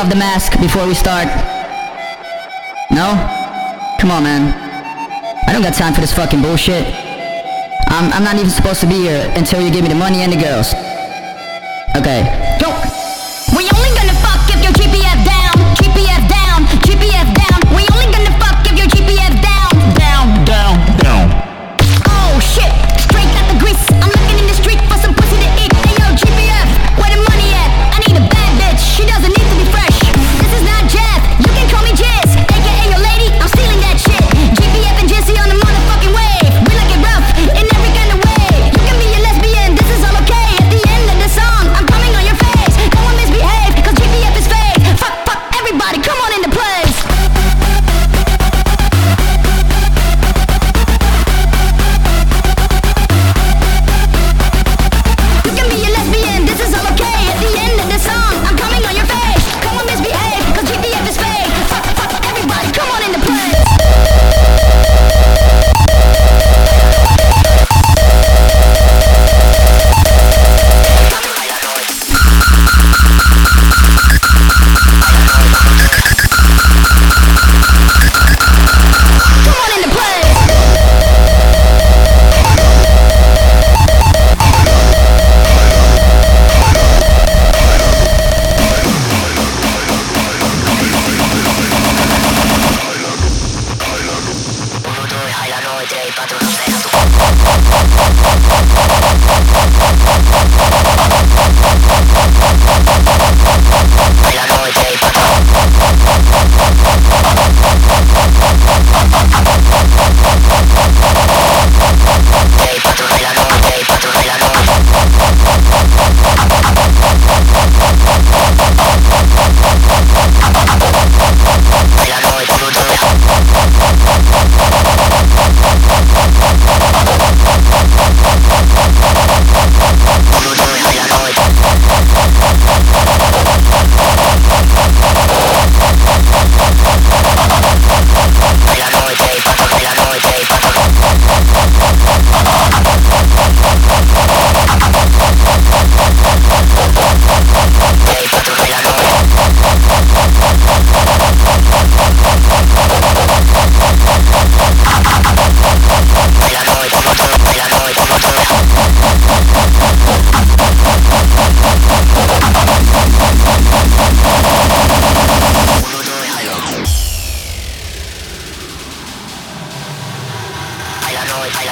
off the mask before we start? No? Come on, man. I don't got time for this fucking bullshit. I'm, I'm not even supposed to be here until you give me the money and the girls. Okay. Go! Yeah!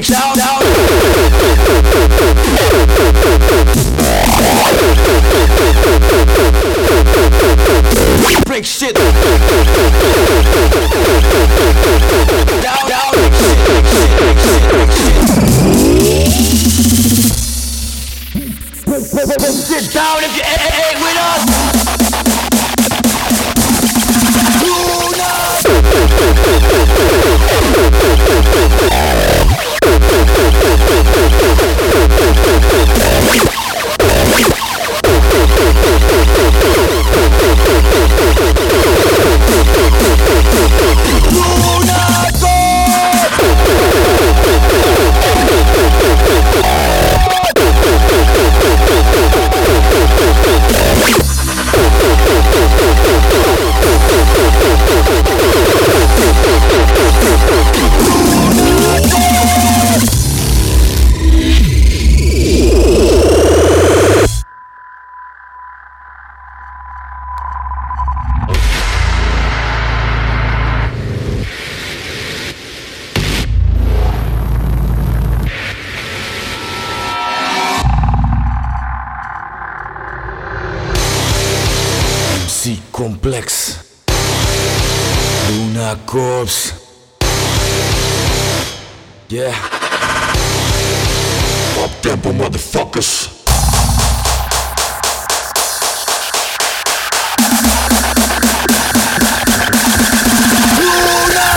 Shout. down. tempo, motherfuckers. Luna!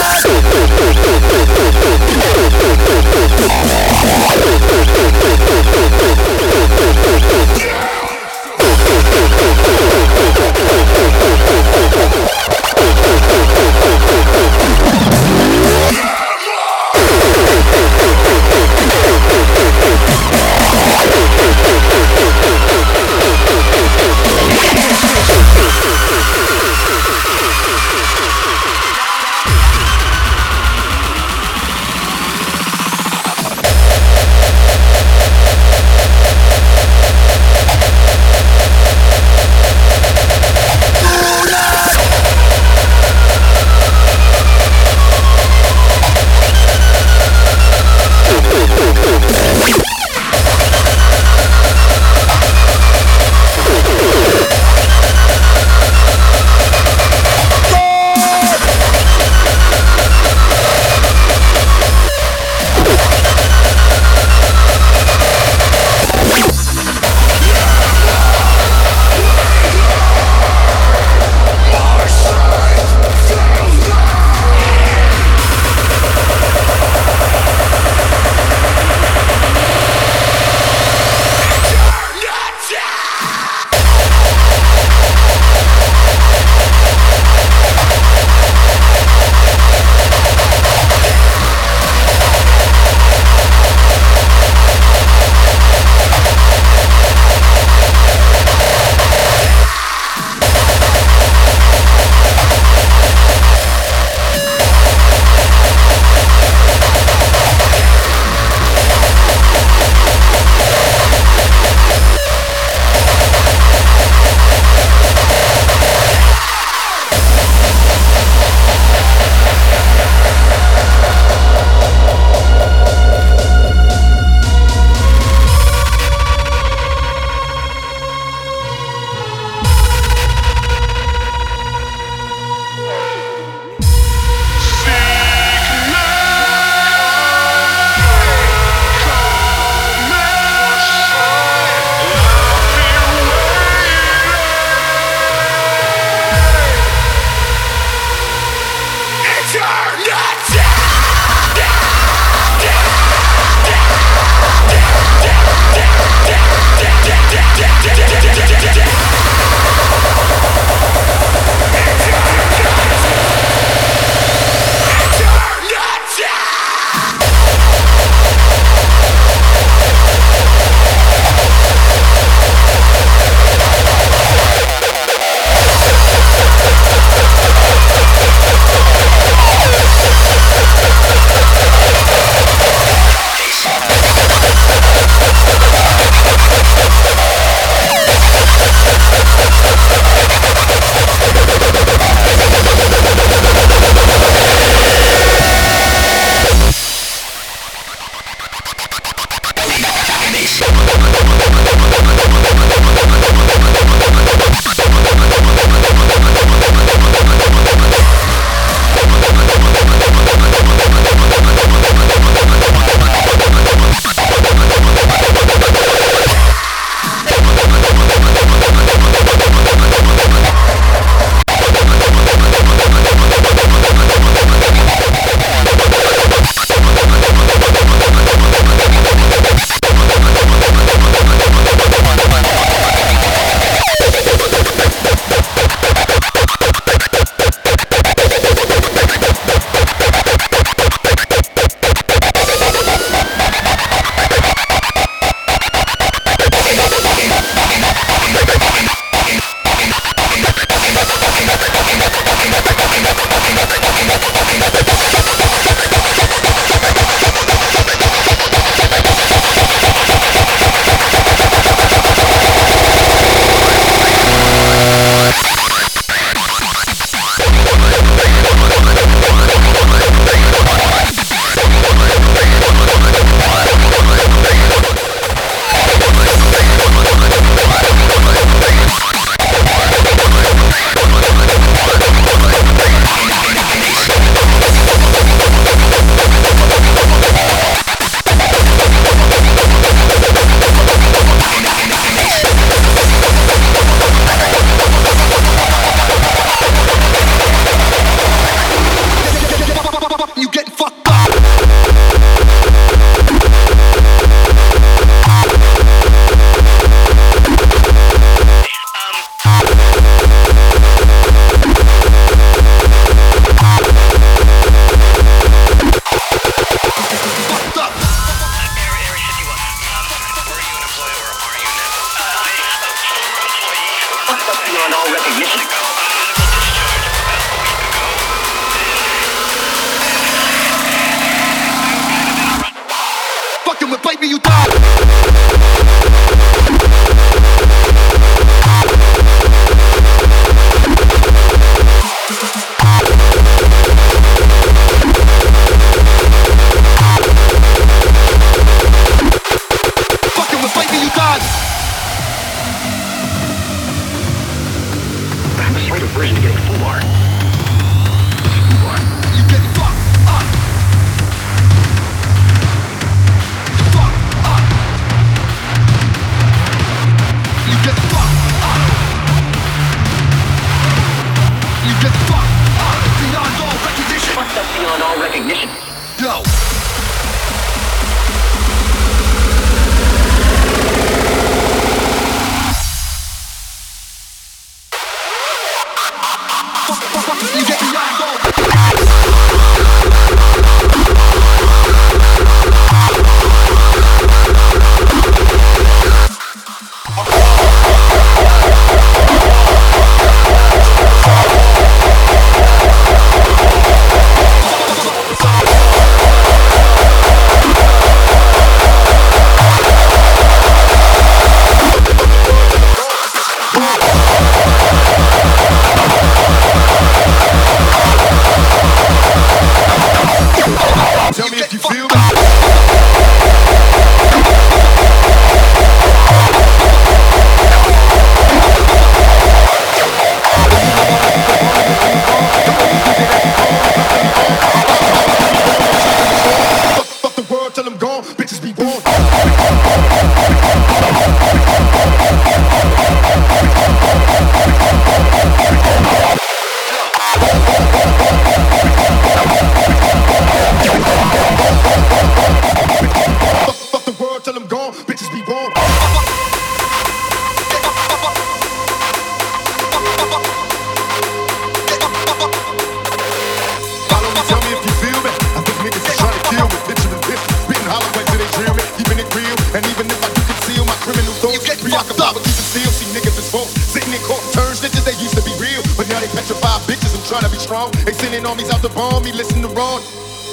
Turns niggas they used to be real, but now they petrified bitches. I'm trying to be strong. They sending armies out to bomb me, listen to wrong.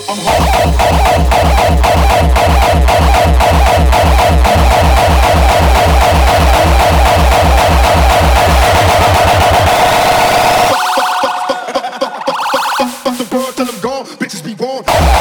I'm hard. Fuck the world till I'm gone. Bitches be warned.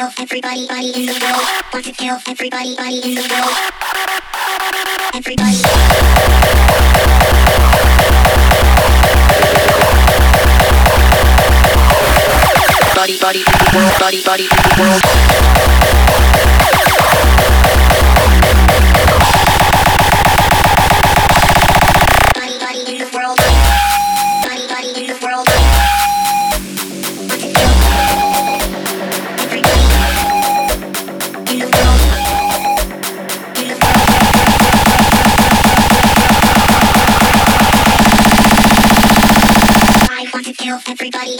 tell everybody body in the world. Want to kill everybody body in the world. Everybody. Body, body, body, body, body, world. everybody.